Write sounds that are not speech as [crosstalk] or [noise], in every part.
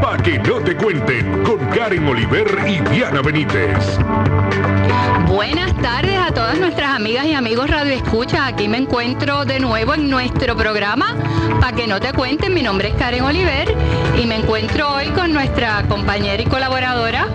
para que no te cuenten con Karen Oliver y Diana Benítez. Buenas tardes a todas nuestras amigas y amigos Radio Escucha. Aquí me encuentro de nuevo en nuestro programa. Para que no te cuenten, mi nombre es Karen Oliver y me encuentro hoy con nuestra compañera y colaboradora.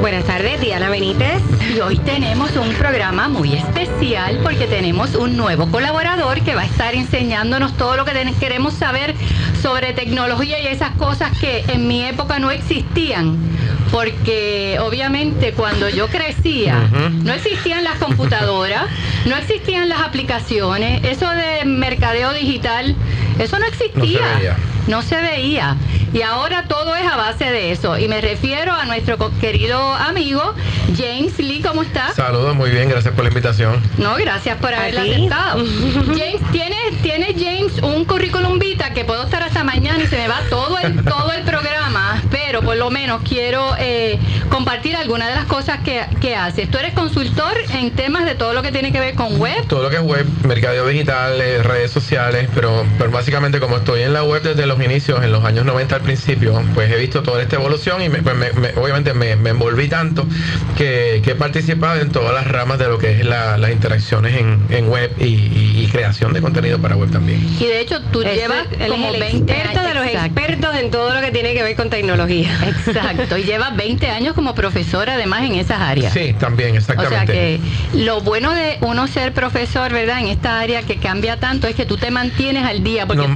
Buenas tardes, Diana Benítez. Y hoy tenemos un programa muy especial porque tenemos un nuevo colaborador que va a estar enseñándonos todo lo que queremos saber sobre tecnología y esas cosas que en mi época no existían porque obviamente cuando yo crecía no existían las computadoras, [laughs] no existían las aplicaciones, eso de mercadeo digital, eso no existía. No se veía. Y ahora todo es a base de eso. Y me refiero a nuestro querido amigo James Lee, ¿cómo está? Saludos, muy bien, gracias por la invitación. No, gracias por haberla aceptado. [laughs] James, ¿tiene, tiene James un currículum vita que puedo estar hasta mañana y se me va todo el, todo el pero por lo menos quiero eh, compartir algunas de las cosas que, que haces. Tú eres consultor en temas de todo lo que tiene que ver con web. Todo lo que es web, mercadeo digital, eh, redes sociales, pero, pero básicamente como estoy en la web desde los inicios, en los años 90 al principio, pues he visto toda esta evolución y pues obviamente me, envolví tanto que, he participado en todas las ramas de lo que es las interacciones en, web y, creación de contenido para web también. Y de hecho tú llevas como el 20 experto de los expertos en todo lo que tiene que ver con tecnología. [laughs] Exacto, y llevas 20 años como profesora además en esas áreas. Sí, también, exactamente. O sea que lo bueno de uno ser profesor, ¿verdad? En esta área que cambia tanto es que tú te mantienes al día, porque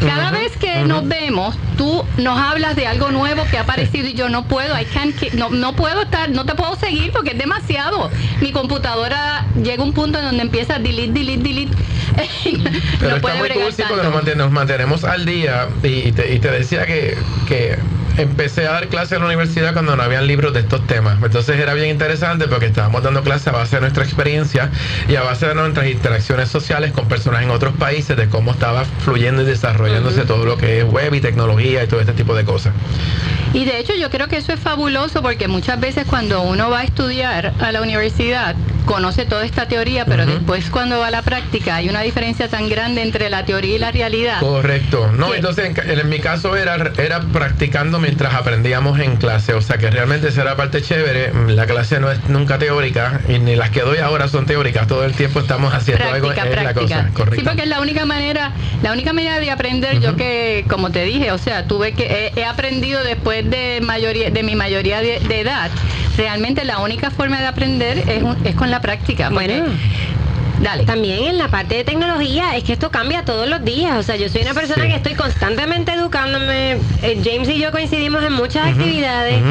cada vez que nos vemos, tú nos hablas de algo nuevo que ha aparecido y yo no puedo, I can't, no, no puedo estar, no te puedo seguir porque es demasiado. Mi computadora llega a un punto en donde empieza a delete, delete, delete. [laughs] Pero está muy cool, porque nos, mantenemos al día y te, y te decía que, que empecé a dar clases en la universidad cuando no habían libros de estos temas. Entonces era bien interesante porque estábamos dando clases a base de nuestra experiencia y a base de nuestras interacciones sociales con personas en otros países, de cómo estaba fluyendo y desarrollándose todo lo que es web y tecnología y todo este tipo de cosas. Y de hecho yo creo que eso es fabuloso porque muchas veces cuando uno va a estudiar a la universidad, conoce toda esta teoría, pero después cuando va a la práctica hay una diferencia tan grande entre la teoría y la realidad. Correcto. No, entonces en, mi caso era, era practicando mientras aprendíamos en clase, o sea que realmente esa era parte chévere. La clase no es nunca teórica y ni las que doy ahora son teóricas, todo el tiempo estamos haciendo algo en la cosa. Correcto. Sí, porque es la única manera, la única manera de aprender, yo que, como te dije, o sea, tuve que, he, aprendido después de mayoría, de mi mayoría de, edad, realmente la única forma de aprender es, es con la práctica. Bueno, Dale. También en la parte de tecnología es que esto cambia todos los días. O sea, yo soy una persona que estoy constantemente educándome. Eh, James y yo coincidimos en muchas actividades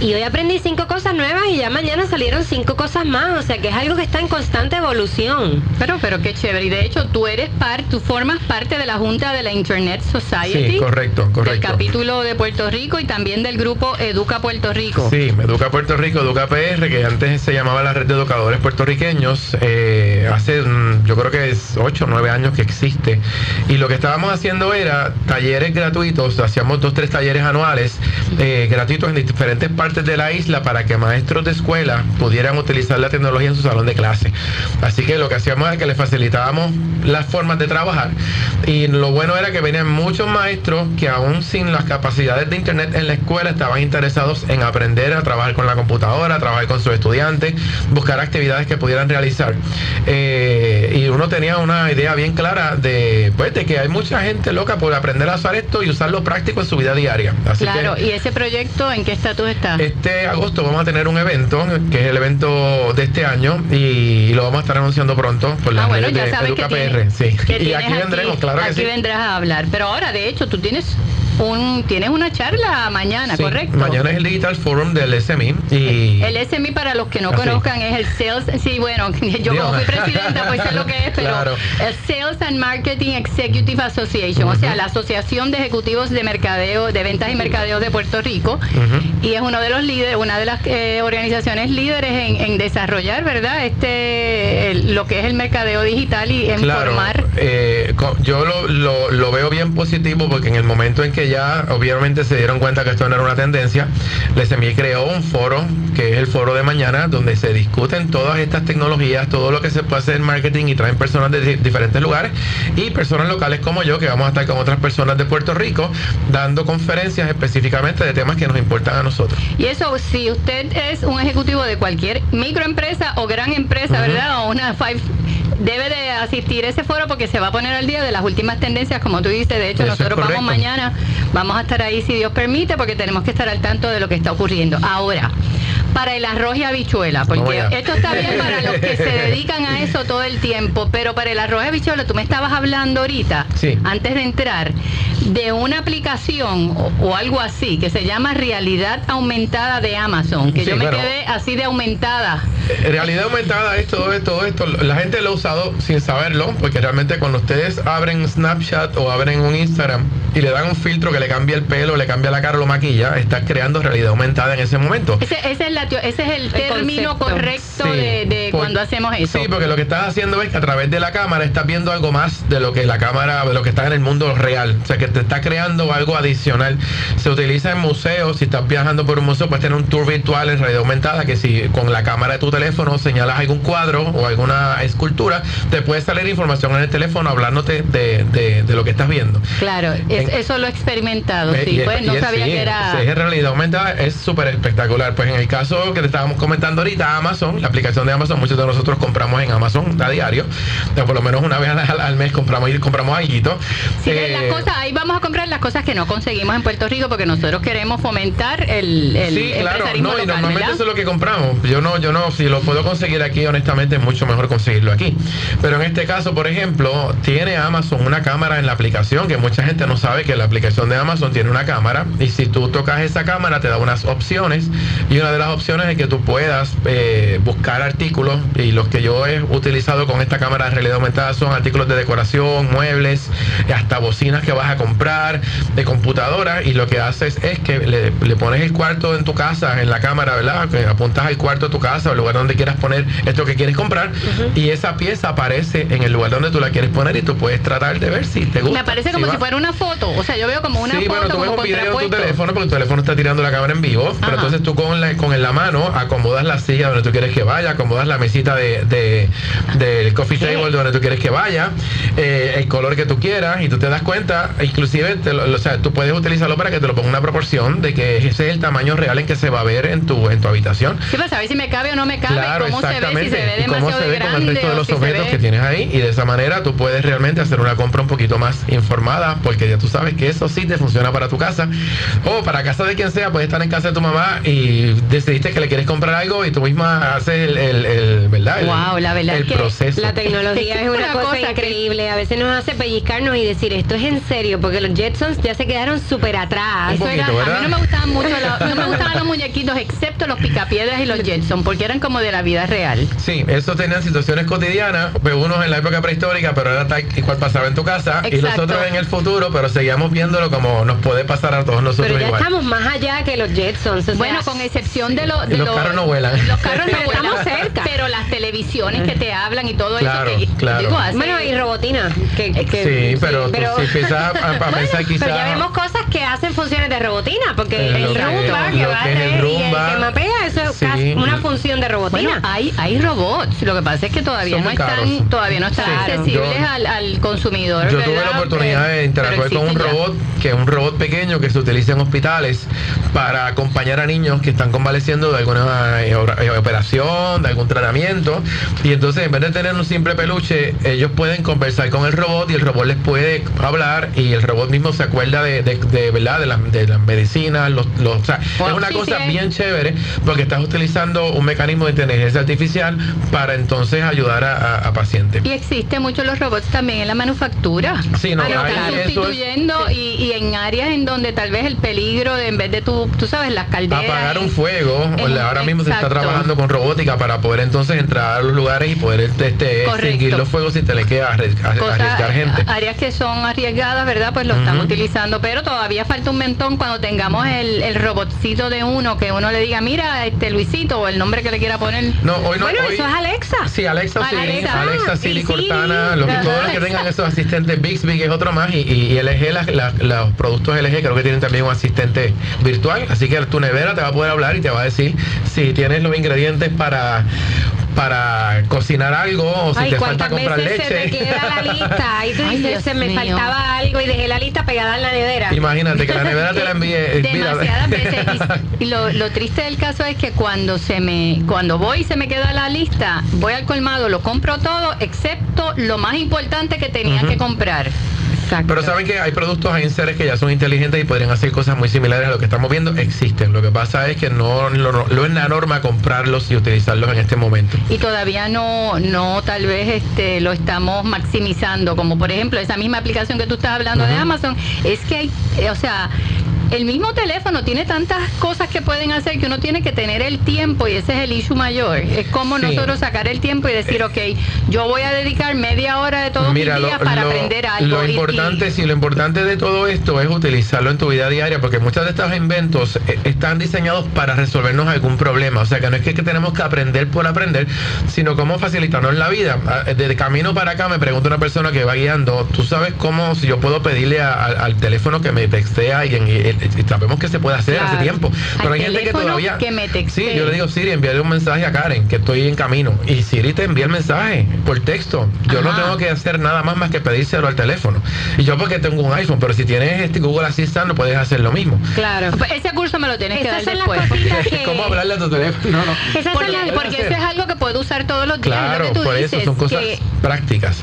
y hoy aprendí cinco cosas nuevas y ya mañana salieron cinco cosas más. O sea, que es algo que está en constante evolución. Pero, pero qué chévere. Y de hecho, tú eres parte, tú formas parte de la Junta de la Internet Society. Sí, correcto, correcto. Del capítulo de Puerto Rico y también del grupo Educa Puerto Rico. Sí, Educa Puerto Rico, Educa PR, que antes se llamaba la red de educadores puertorriqueños. Eh, hace yo creo que es 8 o 9 años que existe. Y lo que estábamos haciendo era talleres gratuitos, hacíamos dos, tres talleres anuales eh, gratuitos en diferentes partes de la isla para que maestros de escuela pudieran utilizar la tecnología en su salón de clase. Así que lo que hacíamos es que les facilitábamos las formas de trabajar. Y lo bueno era que venían muchos maestros que aún sin las capacidades de internet en la escuela estaban interesados en aprender a trabajar con la computadora, a trabajar con sus estudiantes, buscar actividades que pudieran realizar. Eh, eh, y uno tenía una idea bien clara de, pues, de que hay mucha gente loca por aprender a usar esto y usarlo práctico en su vida diaria. claro, ¿y ese proyecto en qué estatus está? Este agosto vamos a tener un evento, que es el evento de este año, y lo vamos a estar anunciando pronto por la ah, bueno, ya sabes que sí. [laughs] y aquí vendremos, claro que sí. Aquí vendrás a hablar. Pero ahora, de hecho, tú tienes un, tienes una charla mañana, ¿correcto? Mañana es el Digital Forum del SMI. Y... El, SMI, para los que no conozcan, es el Sales. Sí, bueno, [laughs] yo como fui presidenta, pues sé lo que es, pero el Sales and Marketing Executive Association, o sea, la Asociación de Ejecutivos de Mercadeo, de Ventas y Mercadeo de Puerto Rico. Y es uno de los líderes, una de las eh, organizaciones líderes en, desarrollar, ¿verdad? Este, lo que es el mercadeo digital y en claro, formar. Eh, yo lo, lo, lo veo bien positivo porque en el momento en que que ya obviamente se dieron cuenta que esto no era una tendencia, les envié creó un foro, que es el foro de mañana, donde se discuten todas estas tecnologías, todo lo que se puede hacer en marketing y traen personas de diferentes lugares y personas locales como yo, que vamos a estar con otras personas de Puerto Rico, dando conferencias específicamente de temas que nos importan a nosotros. Y eso, si usted es un ejecutivo de cualquier microempresa o gran empresa, ¿verdad? O una five debe de asistir a ese foro porque se va a poner al día de las últimas tendencias, como tú dices. De hecho, nosotros vamos mañana, vamos a estar ahí si Dios permite, porque tenemos que estar al tanto de lo que está ocurriendo. Ahora, para el arroz y habichuela, porque esto está bien para los que se dedican a eso todo el tiempo, pero para el arroz y habichuela, tú me estabas hablando ahorita, antes de entrar, de una aplicación o, algo así que se llama Realidad Aumentada de Amazon, que yo me quedé así de aumentada. Eh, realidad aumentada es todo esto, esto. La gente lo ha usado sin saberlo, porque realmente cuando ustedes abren Snapchat o abren un Instagram y le dan un filtro que le cambia el pelo, le cambia la cara, lo maquilla, está creando realidad aumentada en ese momento. Ese, es, ese es el, término correcto de, hacemos eso. Sí, porque lo que estás haciendo es que a través de la cámara estás viendo algo más de lo que la cámara, de lo que está en el mundo real. O sea, que te está creando algo adicional. Se utiliza en museos, si estás viajando por un museo, puedes tener un tour virtual en realidad aumentada, que si con la cámara de tu teléfono señalas algún cuadro o alguna escultura, te puede salir información en el teléfono hablándote de, de, lo que estás viendo. Claro, eso lo he experimentado, sí, pues no sabía que era... Si es realidad aumentada, es súper espectacular. Pues en el caso que te estábamos comentando ahorita, Amazon, la aplicación de Amazon, muchos de nosotros compramos en Amazon a diario, por lo menos una vez al, mes compramos, compramos algo. Sí, las eh, cosas, ahí vamos a comprar las cosas que no conseguimos en Puerto Rico porque nosotros queremos fomentar el, el sí, claro, no, y normalmente eso es lo que compramos. Yo no, yo no, si lo puedo conseguir aquí, honestamente es mucho mejor conseguirlo aquí. Pero en este caso, por ejemplo, tiene Amazon una cámara en la aplicación, que mucha gente no sabe que la aplicación de Amazon tiene una cámara, y si tú tocas esa cámara te da unas opciones, y una de las opciones es que tú puedas eh, buscar artículos, y los que yo he utilizado con esta cámara de realidad aumentada son artículos de decoración, muebles, hasta bocinas que vas a comprar, de computadora, y lo que haces es que le, pones el cuarto en tu casa, en la cámara, ¿verdad? Que apuntas al cuarto de tu casa o el lugar donde quieras poner esto que quieres comprar, y esa pieza aparece en el lugar donde tú la quieres poner y tú puedes tratar de ver si te gusta. Me parece como si, fuera una foto, o sea, yo veo como una sí, foto. bueno, tú ves un video en tu teléfono porque tu teléfono está tirando la cámara en vivo, pero entonces tú con, la, con la mano acomodas la silla donde tú quieres que vaya, acomodas la mesita de, de del coffee table donde tú quieres que vaya, eh, el color que tú quieras y tú te das cuenta, inclusive, o sea, tú puedes utilizarlo para que te lo ponga una proporción de que ese es el tamaño real en que se va a ver en tu en tu habitación. Sí, para saber si me cabe o no me cabe, claro, cómo se ve, si se ve demasiado cómo se ve con el resto de los objetos que tienes ahí y de esa manera tú puedes realmente hacer una compra un poquito más informada porque ya tú sabes que eso sí te funciona para tu casa o para casa de quien sea, puedes estar en casa de tu mamá y decidiste que le quieres comprar algo y tú misma haces el, el, ¿verdad? wow, la verdad el proceso. La tecnología es [laughs] una, cosa, increíble, a veces nos hace pellizcarnos y decir esto es en serio porque los Jetsons ya se quedaron súper atrás. a mí no me gustaban mucho [laughs] no me gustaban los muñequitos excepto los picapiedras y los Jetsons porque eran como de la vida real. Sí, eso tenían situaciones cotidianas, pues unos en la época prehistórica, pero era tal y cual pasaba en tu casa, y los otros en el futuro, pero seguíamos viéndolo como nos puede pasar a todos nosotros pero ya estamos más allá que los Jetsons. bueno, con excepción de, lo, de los carros no vuelan. Los carros no estamos cerca. Pero las televisiones que te hablan y todo eso que claro. Bueno, y robotina. Que, sí, pero, pero tú, si empiezas a, [laughs] pensar quizás... Pero ya vemos cosas que hacen funciones de robotina, porque el, rumba que, va a hacer y el que mapea, eso es casi una función robotina. Bueno, hay, hay robots. Lo que pasa es que todavía no están, todavía no están accesibles al, al, consumidor. Yo tuve la oportunidad de interactuar con un robot, que es un robot pequeño que se utiliza en hospitales para acompañar a niños que están convaleciendo de alguna eh, eh, operación, de algún tratamiento. Y entonces, en vez de tener un simple peluche, ellos pueden conversar con el robot y el robot les puede hablar y el robot mismo se acuerda de, de, ¿verdad? de, la, de las medicinas. Los, los, o sea, es una cosa bien chévere porque estás utilizando un mecanismo de inteligencia artificial para entonces ayudar a, pacientes. Y existen muchos los robots también en la manufactura. Sí, no, están sustituyendo y, y, en áreas en donde tal vez el peligro de en vez de tú, tú sabes, las calderas. Apagar un fuego, ahora mismo se está trabajando con robótica para poder entonces entrar a los lugares y poder este, seguir los fuegos sin tener que arriesgar, gente. Áreas que son arriesgadas, ¿verdad? Pues lo están utilizando, pero todavía falta un mentón cuando tengamos el, el robotcito de uno, que uno le diga, mira, este Luisito, o el nombre que le quiera poner. No, hoy no. Bueno, hoy- eso es Alexa. Sí, Alexa, sí, Alexa. Alexa, Siri, Cortana, los, Ajá. todos los que tengan esos asistentes Bixby, que es otro más, y, LG, las- las- los productos LG creo que tienen también un asistente virtual, así que tu nevera te va a poder hablar y te va a decir si tienes los ingredientes para para cocinar algo o si Ay, te falta cuántas comprar veces se leche. te queda la lista. [laughs] Ahí tú dices, se me mío. faltaba algo y dejé la lista pegada en la nevera. Imagínate que la [laughs] nevera te la envíe. eh, mira. Demasiadas veces. [laughs] Y, lo, lo triste del caso es que cuando se me, cuando voy y se me queda la lista, voy al colmado, lo compro todo, excepto lo más importante que tenía que comprar. Exacto. Pero saben que hay productos, hay seres que ya son inteligentes y podrían hacer cosas muy similares a lo que estamos viendo. Existen. Lo que pasa es que no lo, lo es la norma comprarlos y utilizarlos en este momento. y todavía no no tal vez este lo estamos maximizando como por ejemplo esa misma aplicación que tú estás hablando de. Amazon es que hay eh, o sea el mismo teléfono tiene tantas cosas que pueden hacer que uno tiene que tener el tiempo y ese es el issue mayor. Es como Sí. nosotros sacar el tiempo y decir, ok, yo voy a dedicar media hora de todos Mira, mis días para aprender algo. lo importante, y- sí, lo importante de todo esto es utilizarlo en tu vida diaria, porque muchos de estos inventos eh, están diseñados para resolvernos algún problema. O sea, que no es que, que tenemos que aprender por aprender, sino cómo facilitarnos la vida. Ah, De camino para acá me pregunta una persona que va guiando, ¿tú sabes cómo, si yo puedo pedirle a- al- al teléfono que me textee a alguien? Y, y- y sabemos que se puede hacer hace tiempo. Pero Al hay gente que todavía... que me. Sí, yo le digo, Siri, envíale un mensaje a Karen, que estoy en camino. Y Siri te envía el mensaje por texto. Yo no tengo que hacer nada más más que pedírselo al teléfono. Y yo porque tengo un iPhone, pero si tienes este Google Assistant no puedes hacer lo mismo. Claro. Pues ese curso me lo tienes que dar después. [laughs] que... ¿Cómo hablarle a tu teléfono? No, no. Esas son Porque, las- porque eso es algo que puedo usar todos los días. es Claro, lo que tú por dices, eso son cosas que prácticas.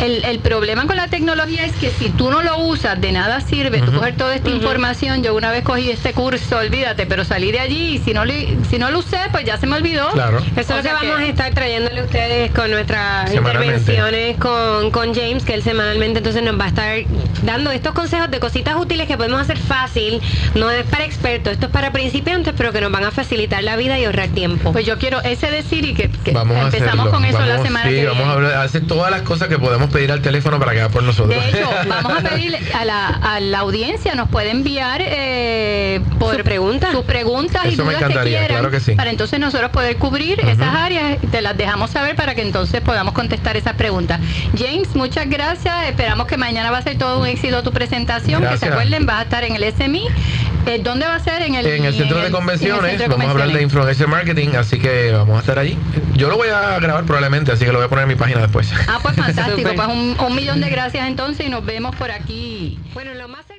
El, el problema con la tecnología es que si tú no lo usas, de nada sirve tú Ujú. coger toda esta información. Yo una vez cogí este curso, olvídate, pero salí de allí y si no, si no lo usé, pues ya se me olvidó. Claro. Eso es lo que vamos a estar trayéndole a ustedes con nuestras intervenciones con, con James, que él semanalmente entonces nos va a estar dando estos consejos de cositas útiles que podemos hacer fácil. No es para expertos, esto es para principiantes, pero que nos van a facilitar la vida y ahorrar tiempo. Pues yo quiero ese de Siri que, que Vamos a empezamos hacerlo. con eso la Vamos- semana sí, que vamos viene. a hablar- a hacer todas las cosas que podemos pedir al teléfono para que haga por nosotros. De hecho, [laughs] vamos a pedirle a la, a la audiencia, nos puede enviar eh, por Sus preguntas. sus preguntas y Eso dudas que quieran, claro que sí. para entonces nosotros poder cubrir esas áreas, te las dejamos saber para que entonces podamos contestar esas preguntas. James, muchas gracias, esperamos que mañana va a ser todo un éxito tu presentación, que se Gracias. acuerden, vas a estar en el SMI. Eh, ¿Dónde va a ser? En el, en el centro de en el convenciones, centro de vamos a hablar de influencer marketing, así que vamos a estar allí. Yo lo voy a grabar probablemente, así que lo voy a poner en mi página después. Ah, pues [laughs] fantástico, pues un, un millón de gracias entonces y nos vemos por aquí. Bueno, lo más cerca...